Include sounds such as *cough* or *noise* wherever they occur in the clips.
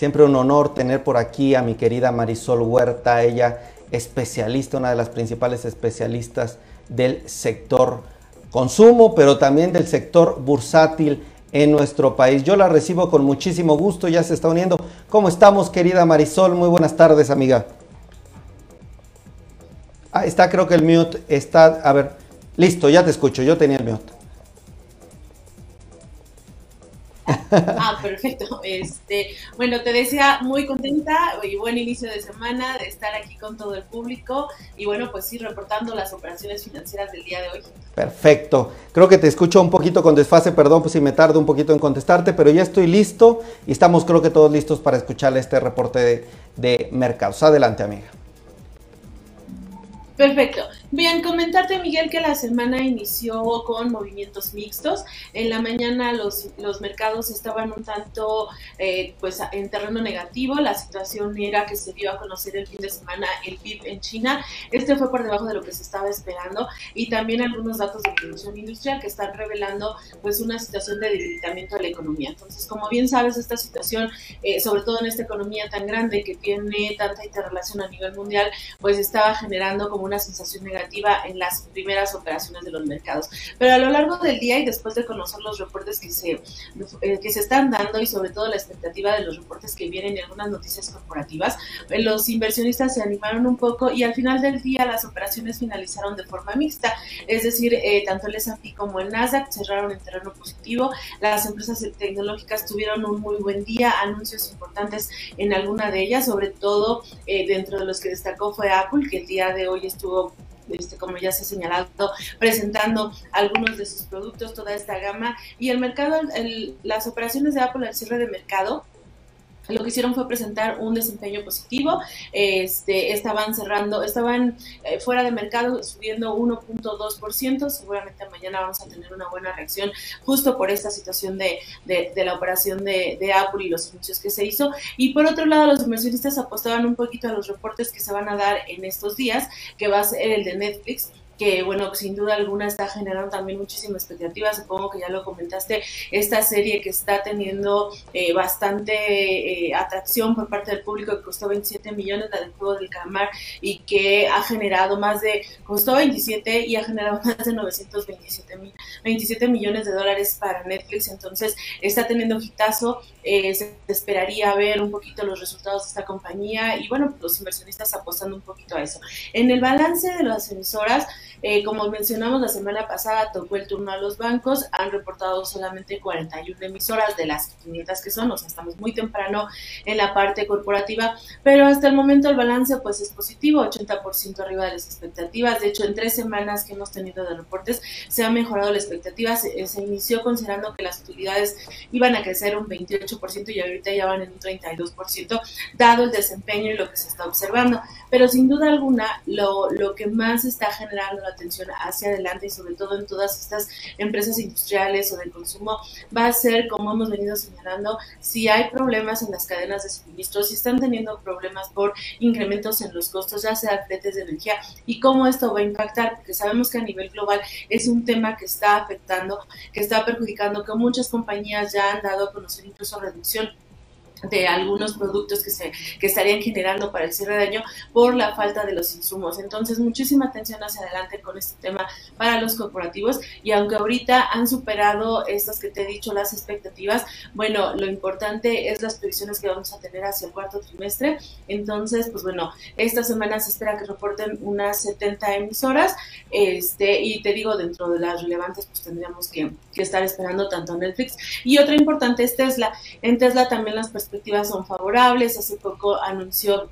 Siempre un honor tener por aquí a mi querida Marisol Huerta, ella especialista, una de las principales especialistas del sector consumo, pero también del sector bursátil en nuestro país. Yo la recibo con muchísimo gusto, ya se está uniendo. ¿Cómo estamos, querida Marisol? Muy buenas tardes, amiga. Ah, está, creo que el mute está. A ver, listo, ya te escucho. Yo tenía el mute. *laughs* Ah, perfecto. Este, bueno, te decía muy contenta y buen inicio de semana de estar aquí con todo el público y bueno, pues sí, reportando las operaciones financieras del día de hoy. Perfecto. Creo que te escucho un poquito con desfase, perdón pues si me tardo un poquito en contestarte, pero ya estoy listo y estamos creo que todos listos para escuchar este reporte de, de mercados. Adelante, amiga. Perfecto. Bien, comentarte, Miguel, que la semana inició con movimientos mixtos. En la mañana los, los mercados estaban un tanto eh, pues en terreno negativo. La situación era que se dio a conocer el fin de semana el PIB en China. Este fue por debajo de lo que se estaba esperando y también algunos datos de producción industrial que están revelando pues una situación de debilitamiento de la economía. Entonces, como bien sabes, esta situación, eh, sobre todo en esta economía tan grande que tiene tanta interrelación a nivel mundial, pues estaba generando como una sensación negativa en las primeras operaciones de los mercados. Pero a lo largo del día y después de conocer los reportes que se, eh, que se están dando y sobre todo la expectativa de los reportes que vienen y algunas noticias corporativas, eh, los inversionistas se animaron un poco y al final del día las operaciones finalizaron de forma mixta, es decir, eh, tanto el S&P como el Nasdaq cerraron en terreno positivo, las empresas tecnológicas tuvieron un muy buen día, anuncios importantes en alguna de ellas, sobre todo dentro de los que destacó fue Apple, que el día de hoy estuvo este, como ya se ha señalado, presentando algunos de sus productos, toda esta gama. Y el mercado, las operaciones de Apple al cierre de mercado lo que hicieron fue presentar un desempeño positivo, este, estaban cerrando, estaban eh, fuera de mercado subiendo 1.2%, seguramente mañana vamos a tener una buena reacción justo por esta situación de, de, la operación de, de, Apple y los anuncios que se hizo. Y por otro lado, los inversionistas apostaban un poquito a los reportes que se van a dar en estos días, que va a ser el de Netflix que bueno, sin duda alguna está generando también muchísima expectativa, supongo que ya lo comentaste, esta serie que está teniendo eh, bastante eh, atracción por parte del público que costó 27 millones, la del juego del calamar, y que ha generado más de, costó 27 y ha generado *laughs* más de 927 mil, 27 millones de dólares para Netflix, entonces está teniendo hitazo, eh, se esperaría ver un poquito los resultados de esta compañía y bueno, los inversionistas apostando un poquito a eso. En el balance de las emisoras, eh, como mencionamos la semana pasada, tocó el turno a los bancos, han reportado solamente 41 emisoras de las 500 que son, o sea, estamos muy temprano en la parte corporativa, pero hasta el momento el balance pues es positivo, 80% arriba de las expectativas, de hecho en tres semanas que hemos tenido de reportes se ha mejorado la expectativa, se, inició considerando que las utilidades iban a crecer un 28% y ahorita ya van en un 32%, dado el desempeño y lo que se está observando, pero sin duda alguna lo, lo que más está generando atención hacia adelante y sobre todo en todas estas empresas industriales o de consumo va a ser, como hemos venido señalando, si hay problemas en las cadenas de suministro, si están teniendo problemas por incrementos en los costos, ya sea fletes de energía y cómo esto va a impactar, porque sabemos que a nivel global es un tema que está afectando, que está perjudicando, que muchas compañías ya han dado a conocer incluso reducción de algunos productos que se que estarían generando para el cierre de año por la falta de los insumos. Entonces, muchísima atención hacia adelante con este tema para los corporativos y aunque ahorita han superado estas que te he dicho las expectativas, bueno, lo importante es las previsiones que vamos a tener hacia el cuarto trimestre. Entonces, pues bueno, esta semana se espera que reporten unas 70 emisoras, este y te digo dentro de las relevantes pues tendríamos que, que estar esperando tanto Netflix y otra importante es Tesla. En Tesla también las perspectivas son favorables. Hace poco anunció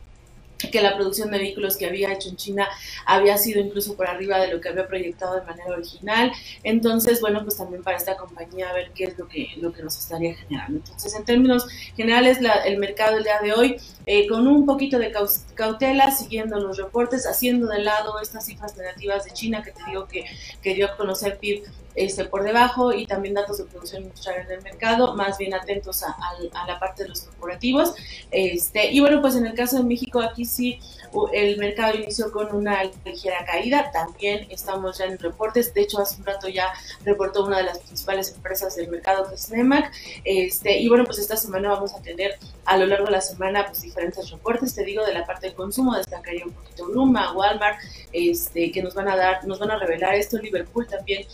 que la producción de vehículos que había hecho en China había sido incluso por arriba de lo que había proyectado de manera original. Entonces, bueno, pues también para esta compañía a ver qué es lo que, lo que nos estaría generando. Entonces, en términos generales, el mercado el día de hoy, eh, con un poquito de cautela, siguiendo los reportes, haciendo de lado estas cifras negativas de China que te digo que, que dio a conocer PIB este, por debajo y también datos de producción industrial en el mercado, más bien atentos a, la parte de los corporativos. Este, y bueno, pues en el caso de México, aquí sí el mercado inició con una ligera caída, también estamos ya en reportes, de hecho hace un rato ya reportó una de las principales empresas del mercado que es NEMAC, este, y bueno, pues esta semana vamos a tener a lo largo de la semana pues diferentes reportes, te digo, de la parte de consumo, destacaría un poquito Luma, Walmart, este, que nos van a dar, nos van a revelar esto, Liverpool también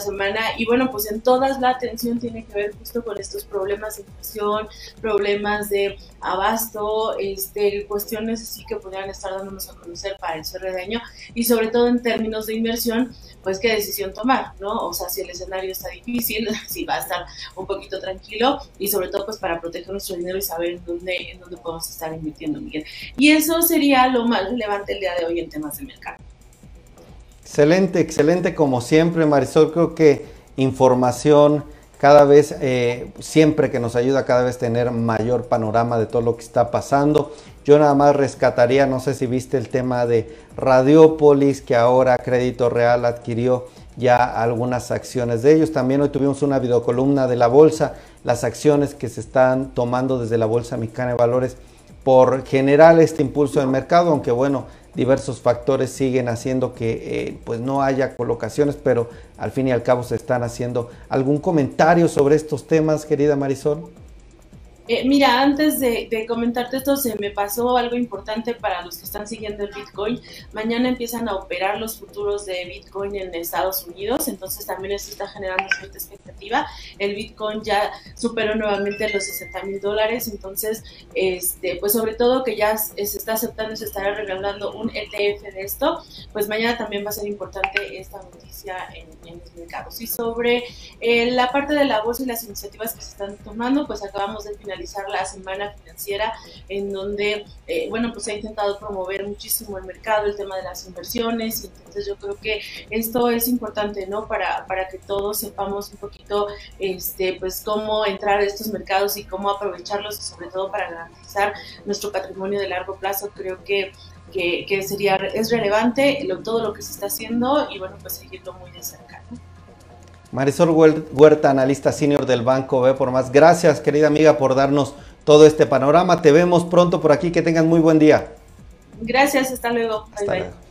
semana, y bueno, pues en todas la atención tiene que ver justo con estos problemas de inflación, problemas de abasto, este, cuestiones así que podrían estar dándonos a conocer para el cierre de año, y sobre todo en términos de inversión, pues qué decisión tomar, ¿no? O sea, si el escenario está difícil, *laughs* si va a estar un poquito tranquilo, y sobre todo pues para proteger nuestro dinero y saber dónde, en dónde podemos estar invirtiendo, Miguel. Y eso sería lo más relevante el día de hoy en temas de mercado. Excelente, excelente como siempre, Marisol. Creo que información cada vez, eh, siempre que nos ayuda cada vez tener mayor panorama de todo lo que está pasando. Yo nada más rescataría, no sé si viste el tema de Radiopolis, que ahora Crédito Real adquirió ya algunas acciones de ellos. También hoy tuvimos una videocolumna de la bolsa, las acciones que se están tomando desde la Bolsa Mexicana de Valores por generar este impulso del mercado, aunque bueno, diversos factores siguen haciendo que eh, pues no haya colocaciones, pero al fin y al cabo se están haciendo. ¿Algún comentario sobre estos temas, querida Marisol? Eh, mira, antes de, comentarte esto, se me pasó algo importante para los que están siguiendo el Bitcoin. Mañana empiezan a operar los futuros de Bitcoin en Estados Unidos, entonces también eso está generando cierta expectativa. El Bitcoin ya superó nuevamente los 60 mil dólares, entonces, este, pues sobre todo que ya se está aceptando y se estará regalando un ETF de esto, pues mañana también va a ser importante esta noticia en, los mercados. Y sobre eh, la parte de la bolsa y las iniciativas que se están tomando, pues acabamos de finalizar la semana financiera en donde, eh, bueno, pues ha intentado promover muchísimo el mercado, el tema de las inversiones, y entonces yo creo que esto es importante, ¿no? Para, para que todos sepamos un poquito, este, pues cómo entrar a estos mercados y cómo aprovecharlos y sobre todo para garantizar nuestro patrimonio de largo plazo, creo que que, sería es relevante todo lo que se está haciendo y bueno pues seguirlo muy de cerca. Marisol Huerta, analista senior del Banco B por más. Gracias, querida amiga, por darnos todo este panorama. Te vemos pronto por aquí. Que tengan muy buen día. Gracias, hasta luego. bye. bye.